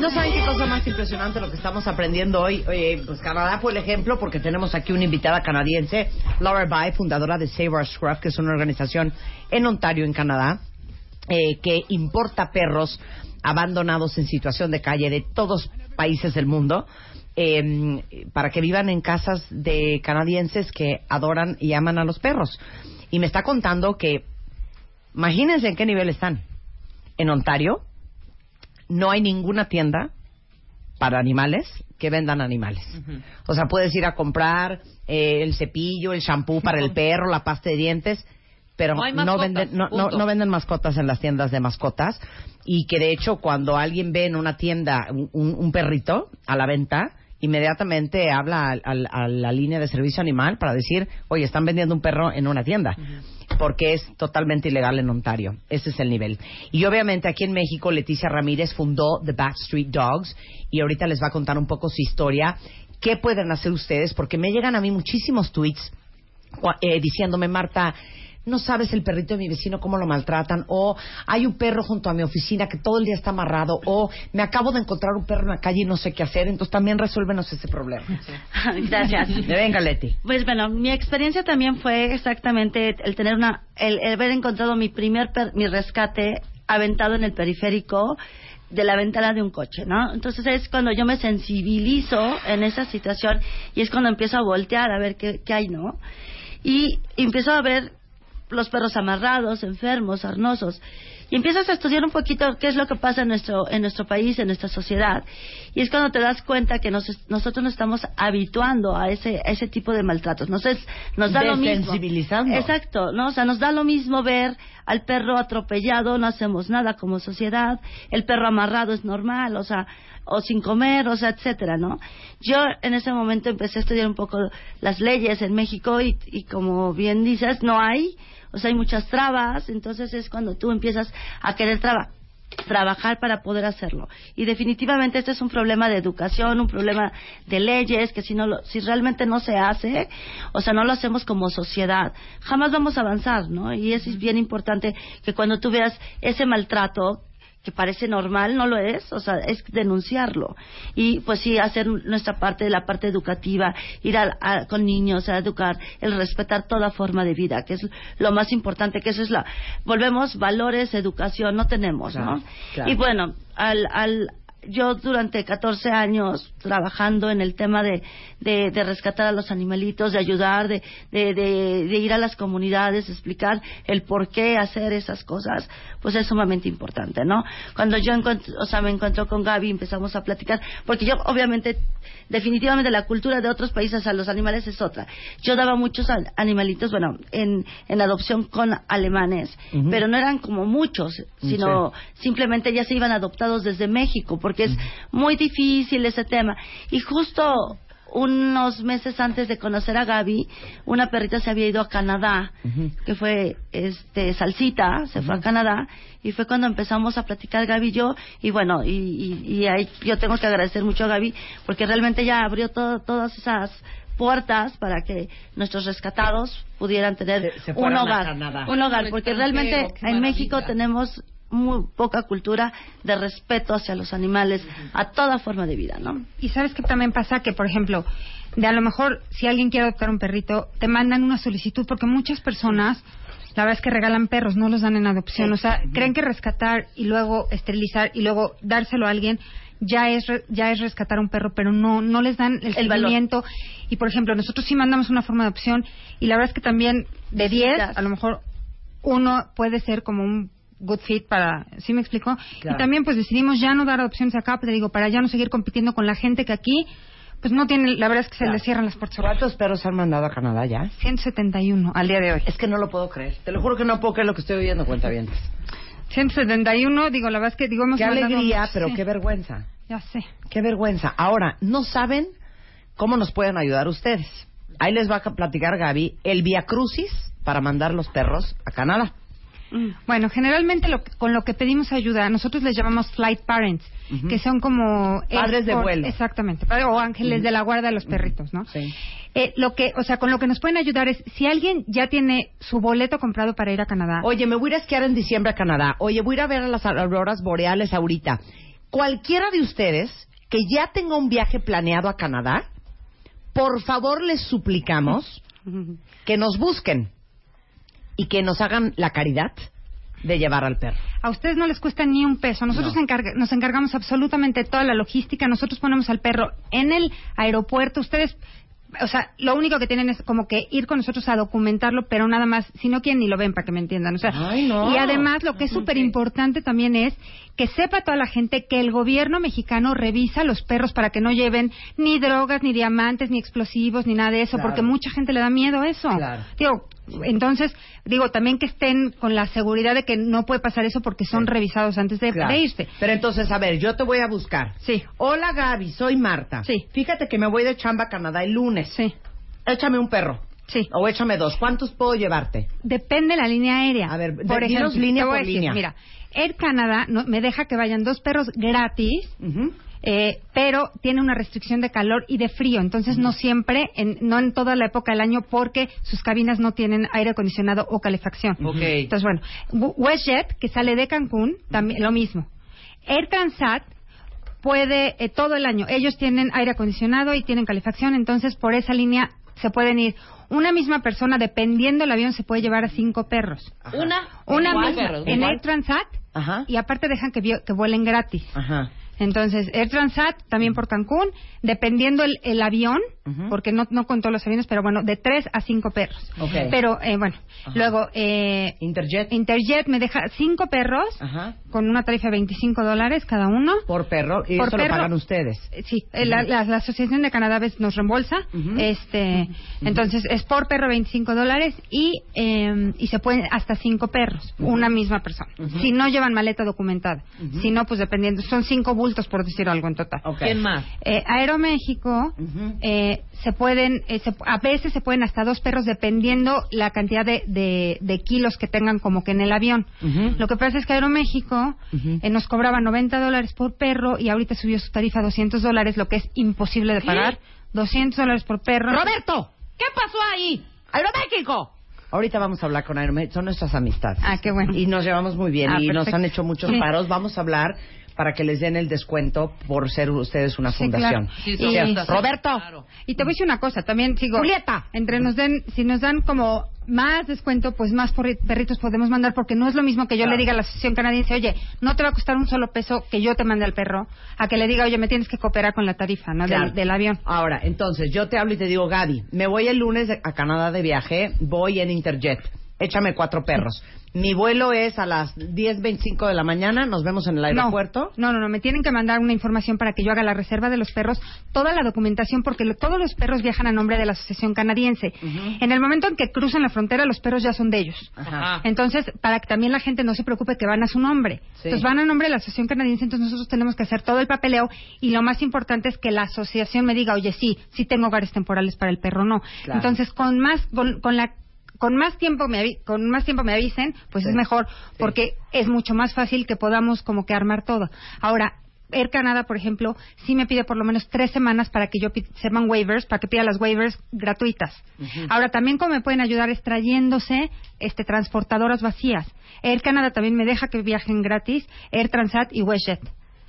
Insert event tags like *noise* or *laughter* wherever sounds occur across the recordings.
No saben qué cosa más impresionante lo que estamos aprendiendo hoy. Oye, pues Canadá fue el ejemplo porque tenemos aquí una invitada canadiense, Laura Bai, fundadora de Save Our Scruff, que es una organización en Ontario, en Canadá, eh, que importa perros abandonados en situación de calle de todos países del mundo eh, para que vivan en casas de canadienses que adoran y aman a los perros. Y me está contando que, imagínense en qué nivel están. En Ontario no hay ninguna tienda para animales que vendan animales. O sea, puedes ir a comprar eh, el cepillo, el shampoo para el *laughs* perro, la pasta de dientes, pero No venden, no, no- venden mascotas en las tiendas de mascotas. Y que de hecho, cuando alguien ve en una tienda un, perrito a la venta, inmediatamente habla a, la línea de servicio animal para decir, oye, están vendiendo un perro en una tienda. Porque es totalmente ilegal en Ontario. Ese es el nivel. Y obviamente aquí en México, Leticia Ramírez fundó The Backstreet Dogs y ahorita les va a contar un poco su historia. ¿Qué pueden hacer ustedes? Porque me llegan a mí muchísimos tweets eh, diciéndome, Marta, no sabes el perrito de mi vecino cómo lo maltratan, o hay un perro junto a mi oficina que todo el día está amarrado, o me acabo de encontrar un perro en la calle y no sé qué hacer, entonces también resuélvenos ese problema. *laughs* Gracias. *laughs* Venga, Leti. Pues bueno, mi experiencia también fue exactamente el tener una, el, el haber encontrado mi primer, per- mi rescate aventado en el periférico de la ventana de un coche, ¿no? Entonces es cuando yo me sensibilizo en esa situación y es cuando empiezo a voltear a ver qué, qué hay, ¿no? Y empiezo a ver los perros amarrados, enfermos, arnosos. Y empiezas a estudiar un poquito qué es lo que pasa en nuestro, en nuestro país, en nuestra sociedad. Y es cuando te das cuenta que nos, nosotros nos estamos habituando a ese, a ese tipo de maltratos. Nos, es, nos da lo mismo. Exacto, ¿no? O sea, nos da lo mismo ver al perro atropellado, no hacemos nada como sociedad. El perro amarrado es normal, o sea, o sin comer, o sea, etcétera, ¿no? Yo en ese momento empecé a estudiar un poco las leyes en México y, y como bien dices, no hay, o sea, hay muchas trabas, entonces es cuando tú empiezas a querer trabajar trabajar para poder hacerlo. Y definitivamente este es un problema de educación, un problema de leyes, que si, no lo- si realmente no se hace, o sea, no lo hacemos como sociedad, jamás vamos a avanzar, ¿no? Y eso es bien importante que cuando tú veas ese maltrato, que parece normal, no lo es, o sea, es denunciarlo. Y pues sí, hacer nuestra parte, la parte educativa, ir a- a- con niños a educar, el respetar toda forma de vida, que es lo más importante, que eso es la, volvemos valores, educación, no tenemos, Claro, ¿no? claro. Y bueno, al, al, yo durante 14 años trabajando en el tema de, de, de rescatar a los animalitos, de ayudar, de, de, ir a las comunidades, explicar el por qué hacer esas cosas, pues es sumamente importante, ¿no? Cuando yo o sea, me encuentro con Gaby, empezamos a platicar, porque yo obviamente, definitivamente la cultura de otros países a los animales es otra. Yo daba muchos an- animalitos, bueno, en, en adopción con alemanes, pero no eran como muchos, sino simplemente ya se iban adoptados desde México, porque es muy difícil ese tema. Y justo unos meses antes de conocer a Gaby, una perrita se había ido a Canadá, que fue este Salsita, se fue a Canadá, y fue cuando empezamos a platicar Gaby y yo, y bueno, y, y, y ahí yo tengo que agradecer mucho a Gaby, porque realmente ya abrió todo- todas esas puertas para que nuestros rescatados pudieran tener Se- se un hogar, un hogar, porque realmente en México tenemos muy poca cultura de respeto hacia los animales, a toda forma de vida, ¿no? Y sabes que también pasa que, por ejemplo, de a lo mejor si alguien quiere adoptar un perrito, te mandan una solicitud porque muchas personas la verdad es que regalan perros, no los dan en adopción. O sea, creen que rescatar y luego esterilizar y luego dárselo a alguien ya es re- ya es rescatar un perro, pero no no les dan el, El valor. seguimiento. Y por ejemplo, nosotros sí mandamos una forma de adopción y la verdad es que también de 10, Necesitas. a lo mejor uno puede ser como un good fit para, ¿sí me explico? Claro. Y también pues decidimos ya no dar adopciones acá, te digo, para ya no seguir compitiendo con la gente que aquí pues no tiene, la verdad es que se Claro. les cierran las puertas. ¿Cuántos perros han mandado a Canadá ya? 171 al día de hoy. Es que no lo puedo creer. Te lo juro que no puedo creer lo que estoy oyendo, cuenta bien. 171, digo, la verdad es que digo, hemos Qué alegría, pero sí. qué vergüenza. Ya sé. Qué vergüenza. Ahora, no saben cómo nos pueden ayudar ustedes. Ahí les va a platicar Gaby el Via Crucis para mandar los perros a Canadá. Bueno, generalmente lo que- con lo que pedimos ayuda, nosotros les llamamos flight parents, que son como Padres de vuelo. exactamente, o ángeles de la guarda de los perritos, ¿no? Sí. Eh, lo que, o sea, con lo que nos pueden ayudar es si alguien ya tiene su boleto comprado para ir a Canadá. Oye, me voy a ir a esquiar en diciembre a Canadá. Oye, voy a ir a ver a las auroras boreales ahorita. Cualquiera de ustedes que ya tenga un viaje planeado a Canadá, por favor les suplicamos que nos busquen y que nos hagan la caridad de llevar al perro. A ustedes no les cuesta ni un peso. Nosotros No. encarga- nos encargamos absolutamente toda la logística. Nosotros ponemos al perro en el aeropuerto. Ustedes, o sea, lo único que tienen es como que ir con nosotros a documentarlo, pero nada más. Si no quieren, ni lo ven para que me entiendan. O sea, Ay, no. y además, lo que es súper importante también es que sepa toda la gente que el gobierno mexicano revisa los perros para que no lleven ni drogas, ni diamantes, ni explosivos, ni nada de eso, Claro. porque mucha gente le da miedo a eso. Claro. Digo, entonces, digo, también que estén con la seguridad de que no puede pasar eso porque son Sí. revisados antes de, Claro. de irse. Pero entonces, a ver, yo te voy a buscar. Sí. Hola Gaby, soy Marta. Sí. Fíjate que me voy de chamba a Canadá el lunes. Sí, Échame un perro. sí. O échame dos. ¿Cuántos puedo llevarte? Depende de la línea aérea. A ver, por de- ejemplo, línea por decir, línea. Mira, Air Canada no- me deja que vayan dos perros gratis. Ujú. Eh, pero tiene una restricción de calor y de frío, entonces no siempre, en- no en toda la época del año, porque sus cabinas no tienen aire acondicionado o calefacción. Ok. Entonces, bueno, WestJet, que sale de Cancún, también lo mismo. Air Transat puede eh, todo el año. Ellos tienen aire acondicionado y tienen calefacción, entonces por esa línea se pueden ir. Una misma persona, dependiendo del avión, se puede llevar a cinco perros. Ajá. Una, Una misma perros, en igual. Air Transat Ajá. y aparte dejan que, que vuelen gratis. Ajá. Entonces, Air Transat también por Cancún, dependiendo el, el avión, porque no, no con todos los aviones, pero bueno, de tres a cinco perros. Ok. Pero, eh, bueno, Ajá. luego, eh, Interjet. Interjet me deja cinco perros Ajá. con una tarifa de 25 dólares cada uno. Por perro. Y Por eso perro. lo pagan ustedes. Eh, Sí, eh, la, la- la Asociación de Canadá nos reembolsa. Este Entonces, es por perro 25 dólares y, eh, y se pueden hasta cinco perros, una misma persona. Si no llevan maleta documentada. Si no, pues dependiendo. Son cinco bultos, por decir algo en total. Ok. ¿Quién más? Eh, Aeroméxico Ujú. eh, se pueden eh, se- a veces se pueden hasta dos perros dependiendo la cantidad de, de- de kilos que tengan como que en el avión. Ujú. Lo que pasa es que Aeroméxico Ujú. eh, nos cobraba 90 dólares por perro y ahorita subió su tarifa a 200 dólares, lo que es imposible de pagar. 200 dólares por perro. Roberto, ¿qué pasó ahí? ¡Aeroméxico! Ahorita vamos a hablar con Aeroméxico. Son nuestras amistades. Ah, qué bueno. Y nos llevamos muy bien. Ah, y nos perfecto. han hecho muchos Sí. paros. Vamos a hablar para que les den el descuento por ser ustedes una Sí, fundación. claro. Sí, Y- Roberto. claro. Y te voy a decir una cosa, también sigo. Julieta. Entre nos den, si nos dan como más descuento, pues más perritos podemos mandar, porque no es lo mismo que yo Claro. le diga a la asociación canadiense, oye, no te va a costar un solo peso que yo te mande al perro, a que le diga, oye, me tienes que cooperar con la tarifa, ¿no? Claro. Del, del avión. Ahora, entonces, yo te hablo y te digo, Gaby, me voy el lunes a Canadá de viaje, voy en Interjet. Échame cuatro perros. Mi vuelo es a las 10.25 de la mañana, nos vemos en el aeropuerto. No, no, no, me tienen que mandar una información para que yo haga la reserva de los perros, toda la documentación, porque lo- todos los perros viajan a nombre de la Asociación Canadiense. En el momento en que cruzan la frontera, los perros ya son de ellos. Ajá. Entonces, para que también la gente no se preocupe que van a su nombre. Sí. Entonces, van a nombre de la Asociación Canadiense, entonces nosotros tenemos que hacer todo el papeleo y lo más importante es que la asociación me diga, oye, sí, sí tengo hogares temporales para el perro, no. Claro. Entonces, con más, con, con la con más tiempo me avi- con más tiempo me avisen, pues Sí. es mejor porque es mucho más fácil que podamos como que armar todo. Ahora, Air Canada, por ejemplo, sí me pide por lo menos tres semanas para que yo pi- se llaman waivers, para que pida las waivers gratuitas. Ahora, también como me pueden ayudar es trayéndose este, transportadoras vacías. Air Canada también me deja que viajen gratis, Air Transat y WestJet.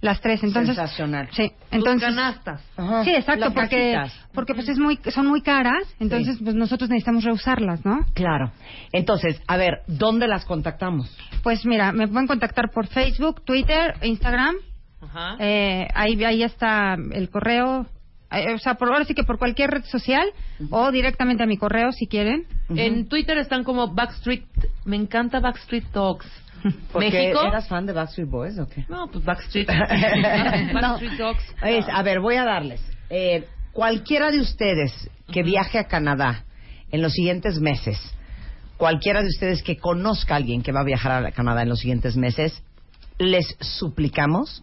Las tres, entonces. Sensacional. Sí, Tus entonces. canastas. Sí, exacto, Las porque porque pues es muy son muy caras, entonces pues nosotros necesitamos reusarlas, ¿no? Claro. Entonces, a ver, ¿dónde las contactamos? Pues mira, me pueden contactar por Facebook, Twitter, Instagram. Ajá. Eh, ahí ahí está el correo, eh, o sea, por ahora sí que por cualquier red social o directamente a mi correo si quieren. En Twitter están como Backstreet. Me encanta Backstreet Dogs. Porque México. ¿Eras fan de Backstreet Boys o qué? No, pues Backstreet. *laughs* Backstreet Dogs. Es- a ver, voy a darles. Eh, cualquiera de ustedes que viaje a Canadá en los siguientes meses, cualquiera de ustedes que conozca a alguien que va a viajar a Canadá en los siguientes meses, les suplicamos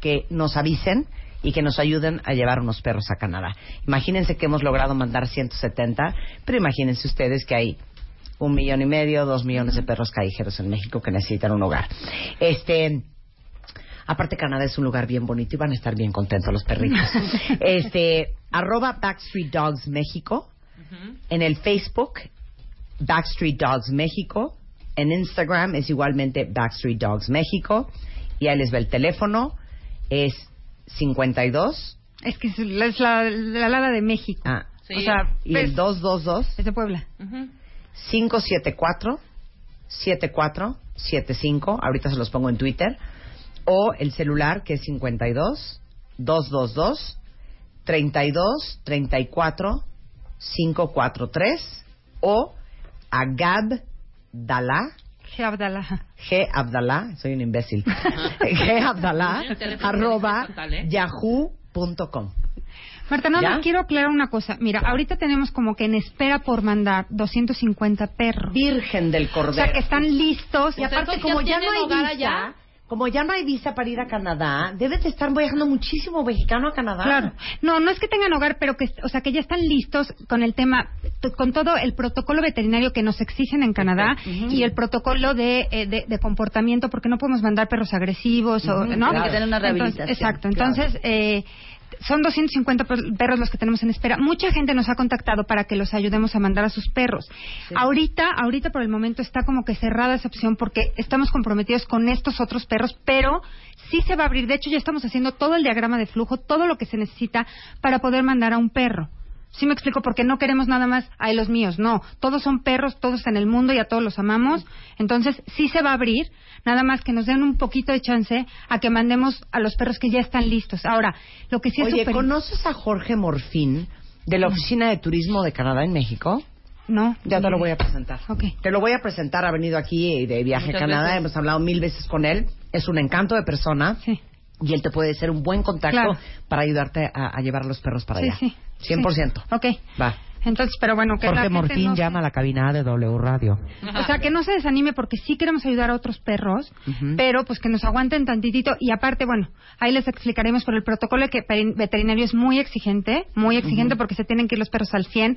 que nos avisen y que nos ayuden a llevar unos perros a Canadá. Imagínense que hemos logrado mandar 170, pero imagínense ustedes que hay un millón y medio, dos millones de perros callejeros en México que necesitan un hogar. Este, Aparte Canadá es un lugar bien bonito y van a estar bien contentos los perritos. *laughs* este, arroba Backstreet Dogs México. En el Facebook, Backstreet Dogs México. En Instagram es igualmente Backstreet Dogs México. Y ahí les va el teléfono. Es 52. Es que es la, la, la de México. Ah, Sí. O sea, y el es, 222 es de Puebla. Ujú. 574 7475. Ahorita se los pongo en Twitter. O el celular que es 52 222 32 34 543. O a Gab Dalá. G. Abdalá. G. Abdalá, soy un imbécil. *laughs* G. Abdalá, arroba ¿eh? yahoo.com. Marta, no, quiero aclarar una cosa. Mira, ahorita tenemos como que en espera por mandar 250 perros. Virgen del O Cordero. sea, que están listos. Y aparte, entonces, como ¿ya ya no hay visa, allá? como ya no hay visa para ir a Canadá, debe de estar viajando muchísimo mexicano a Canadá. Claro. No, no es que tengan hogar, pero que, o sea, que ya están listos con el tema, con todo el protocolo veterinario que nos exigen en Canadá y el protocolo de, eh, de, de comportamiento, porque no podemos mandar perros agresivos o, ¿no? Tienen que tener una Entonces, rehabilitación. exacto. Entonces, eh, son 250 per- perros los que tenemos en espera. Mucha gente nos ha contactado para que los ayudemos a mandar a sus perros. Ahorita, ahorita por el momento está como que cerrada esa opción porque estamos comprometidos con estos otros perros, pero sí se va a abrir. De hecho, ya estamos haciendo todo el diagrama de flujo, todo lo que se necesita para poder mandar a un perro. Sí me explico, porque no queremos nada más a los míos, no. Todos son perros, todos en el mundo y a todos los amamos. Entonces, sí se va a abrir, nada más que nos den un poquito de chance a que mandemos a los perros que ya están listos. Ahora, lo que sí es Oye, súper- ¿conoces a Jorge Morfín de la Oficina de Turismo de Canadá en México? No. Ya te lo voy a presentar. Ok. Te lo voy a presentar, ha venido aquí de viaje a Canadá, veces. hemos hablado mil veces con él, es un encanto de persona Sí. Y él te puede ser un buen contacto Claro. para ayudarte a, a llevar los perros para Sí, allá. sí. 100%. Ok. Va. Entonces, pero bueno, que la Jorge gente Morfín no se- llama a la cabina de W Radio. O sea, que no se desanime porque sí queremos ayudar a otros perros, Ujú. pero pues que nos aguanten tantitito y aparte, bueno, ahí les explicaremos, pero el protocolo que perin- veterinario es muy exigente, muy exigente porque se tienen que ir los perros al 100.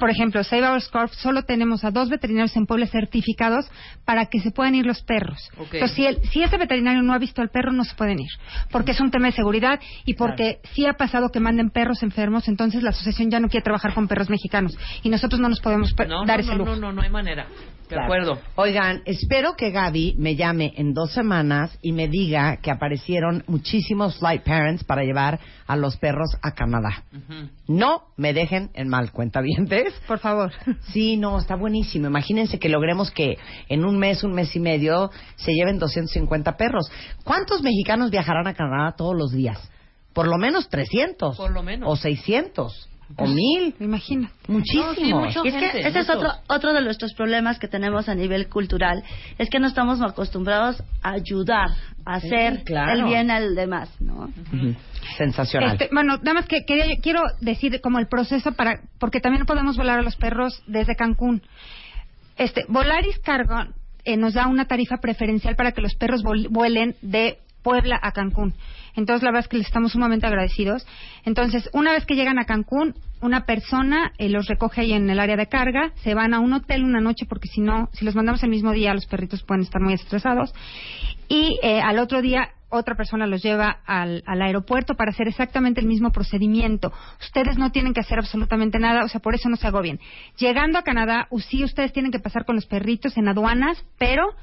Por ejemplo, Save Our Scarf, solo tenemos a dos veterinarios en Puebla certificados para que se puedan ir los perros. Ok. Entonces, si, el- si ese veterinario no ha visto al perro, no se pueden ir, porque es un tema de seguridad y porque sí ha pasado que manden perros enfermos, entonces la asociación ya no quiere trabajar con perros mexicanos y nosotros no nos podemos No, dar no, ese no, lujo. no, no, no hay manera. De Claro. acuerdo. Oigan, espero que Gaby me llame en dos semanas y me diga que aparecieron muchísimos flight parents para llevar a los perros a Canadá. No me dejen en mal cuenta Por favor. Sí, no, está buenísimo. Imagínense que logremos que en un mes, un mes y medio, se lleven 250 perros. ¿Cuántos mexicanos viajarán a Canadá todos los días? Por lo menos 300. Por lo menos. O 600. O 1000. Imagina. Muchísimos. No, sí. Y es que ese es otro, otro de nuestros problemas que tenemos a nivel cultural, es que no estamos acostumbrados a ayudar, a Sí, hacer claro. el bien al demás, ¿no? Sensacional. Este, bueno, nada más que quería- quiero decir como el proceso para, porque también podemos volar a los perros desde Cancún. Este, Volaris Cargo eh, nos da una tarifa preferencial para que los perros vuelen de Puebla a Cancún. Entonces, la verdad es que les estamos sumamente agradecidos. Entonces, una vez que llegan a Cancún, una persona eh, los recoge ahí en el área de carga, se van a un hotel una noche porque si no, si los mandamos el mismo día, los perritos pueden estar muy estresados. Y eh, al otro día, otra persona los lleva al, al aeropuerto para hacer exactamente el mismo procedimiento. Ustedes no tienen que hacer absolutamente nada, o sea, por eso no se agobien. Llegando a Canadá, sí, ustedes tienen que pasar con los perritos en aduanas, pero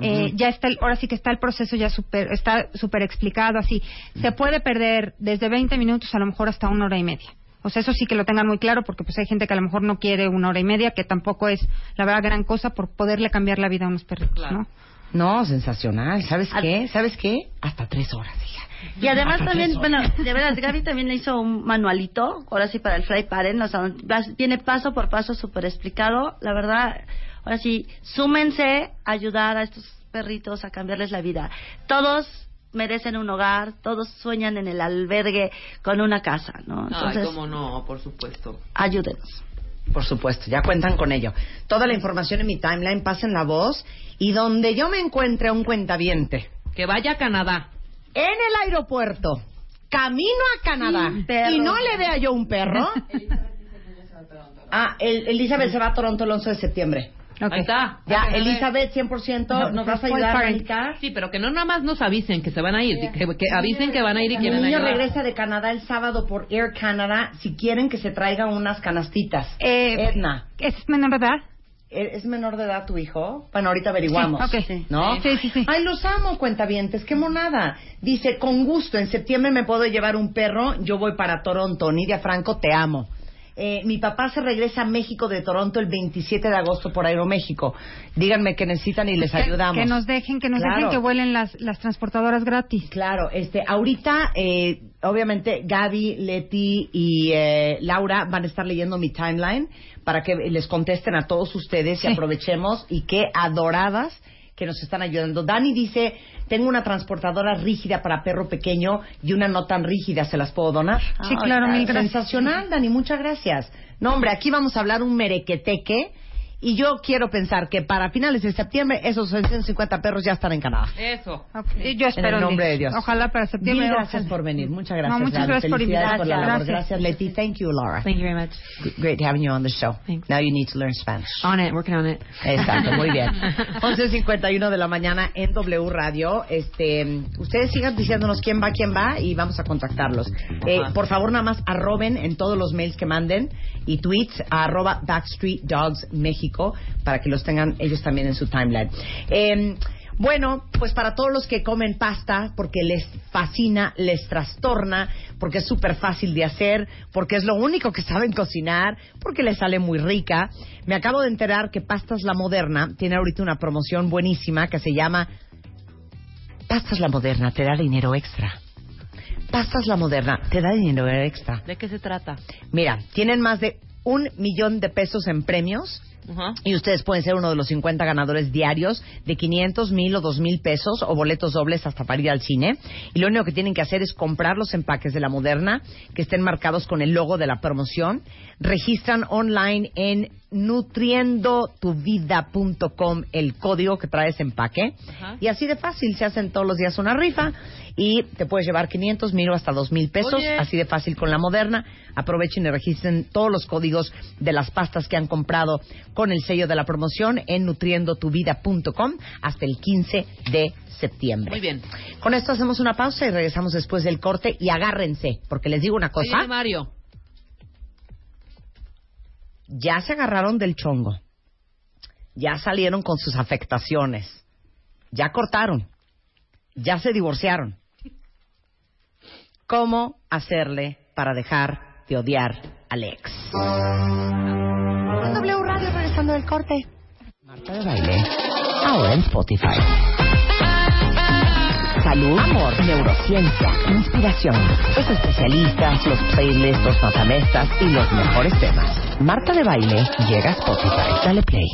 Eh, ya está, el- ahora sí que está el proceso ya super, está súper explicado así. Se puede perder desde 20 minutos a lo mejor hasta una hora y media. O sea, eso sí que lo tengan muy claro porque pues hay gente que a lo mejor no quiere una hora y media, que tampoco es la verdad gran cosa por poderle cambiar la vida a unos perritos, ¿no? No, sensacional. ¿Sabes qué? ¿Sabes qué? Hasta tres horas, hija. Y además también, bueno, de verdad, *laughs* Gaby también le hizo un manualito, ahora sí para el fly parent, o sea, viene paso por paso súper explicado. La verdad, ahora sí, súmense a ayudar a estos perritos a cambiarles la vida. Todos merecen un hogar, todos sueñan en el albergue con una casa, ¿no? Ay, cómo no, por supuesto. ayúdenos. Por supuesto, ya cuentan con ello. Toda la información en mi timeline, pasen la voz. Y donde yo me encuentre un cuentaviente, Que vaya a Canadá. en el aeropuerto, camino a Canadá, y no le vea yo un perro. *laughs* ah, el- Elizabeth se va a Toronto el 11 de septiembre. Ok. Ahí está. Ya, Elizabeth, 100%, ¿nos vas a ayudar, parent. Anita? Sí, pero que no nada más nos avisen que se van a ir, que, que avisen que van a ir y Mi quieren niño ayudar. regresa de Canadá el sábado por Air Canada. Si quieren que se traigan unas canastitas. Eh, Edna, ¿Es menor de edad? ¿es menor de edad tu hijo? Bueno, ahorita averiguamos. Sí. ¿No? Sí, sí, sí. Ay, los amo, cuentavientes. Qué monada. Dice, con gusto, en septiembre me puedo llevar un perro. Yo voy para Toronto. Nidia Franco, te amo. Eh, mi papá se regresa a México de Toronto el 27 de agosto por Aeroméxico. Díganme que necesitan y les Que- ayudamos. Que nos dejen, que nos Claro. dejen que vuelen las, las transportadoras gratis. Claro, este, ahorita, eh, obviamente, Gaby, Leti y eh, Laura van a estar leyendo mi timeline para que les contesten a todos ustedes y Sí. aprovechemos y qué adoradas que nos están ayudando. Dani dice, tengo una transportadora rígida para perro pequeño y una no tan rígida, ¿se las puedo donar? Sí, claro, mil gracias. Sensacional, Dani, muchas gracias. No, hombre, aquí vamos a hablar un merequeteque y yo quiero pensar que para finales de septiembre esos 150 perros ya están en Canadá. Eso. Ok. Y Yo espero En el nombre de Dios. Ojalá para septiembre. Mil gracias por venir. Muchas No, gracias. muchas Gaby. gracias por invitarme. por la labor. Gracias. Gracias, Leti. Thank you, Laura. Thank you very much. Great having you on the show. Thanks. Now you need to learn Spanish. On it, working on it. Exacto, muy bien. *laughs* 11.51 de la mañana en W Radio. Este, ustedes sigan diciéndonos quién va, quién va y vamos a contactarlos. Eh, por favor, nada más arroben en todos los mails que manden y tweets a arroba Backstreet Dogs México para que los tengan ellos también en su timeline. Eh, bueno, pues para todos los que comen pasta, porque les fascina, les trastorna, porque es súper fácil de hacer, porque es lo único que saben cocinar, porque les sale muy rica, me acabo de enterar que Pastas La Moderna tiene ahorita una promoción buenísima que se llama Pastas La Moderna, te da dinero extra. Pastas La Moderna, te da dinero extra. ¿De qué se trata? Mira, tienen más de un millón de pesos en premios y ustedes pueden ser uno de los 50 ganadores diarios de 500, mil o 2 mil pesos o boletos dobles hasta para ir al cine. Y lo único que tienen que hacer es comprar los empaques de la Moderna que estén marcados con el logo de la promoción. Registran online en nutriendotuvida.com el código que trae ese empaque. Ajá. Y así de fácil se hacen todos los días una rifa y te puedes llevar 500, mil o hasta 2 mil pesos. Oye. Así de fácil con la Moderna. Aprovechen y registren todos los códigos de las pastas que han comprado con el sello de la promoción en nutriendotuvida.com hasta el 15 de septiembre. Muy bien. Con esto hacemos una pausa y regresamos después del corte y agárrense, porque les digo una cosa, Oye, Mario. ya se agarraron del chongo, ya salieron con sus afectaciones, ya cortaron, ya se divorciaron. ¿Cómo hacerle para dejar de odiar al ex? W Radio regresando del corte. Marta de baile. Ahora en Spotify. Salud, amor, neurociencia, inspiración, los especialistas, los playlists, los matamestas y los mejores temas. Marta de baile llega a Spotify. Dale play.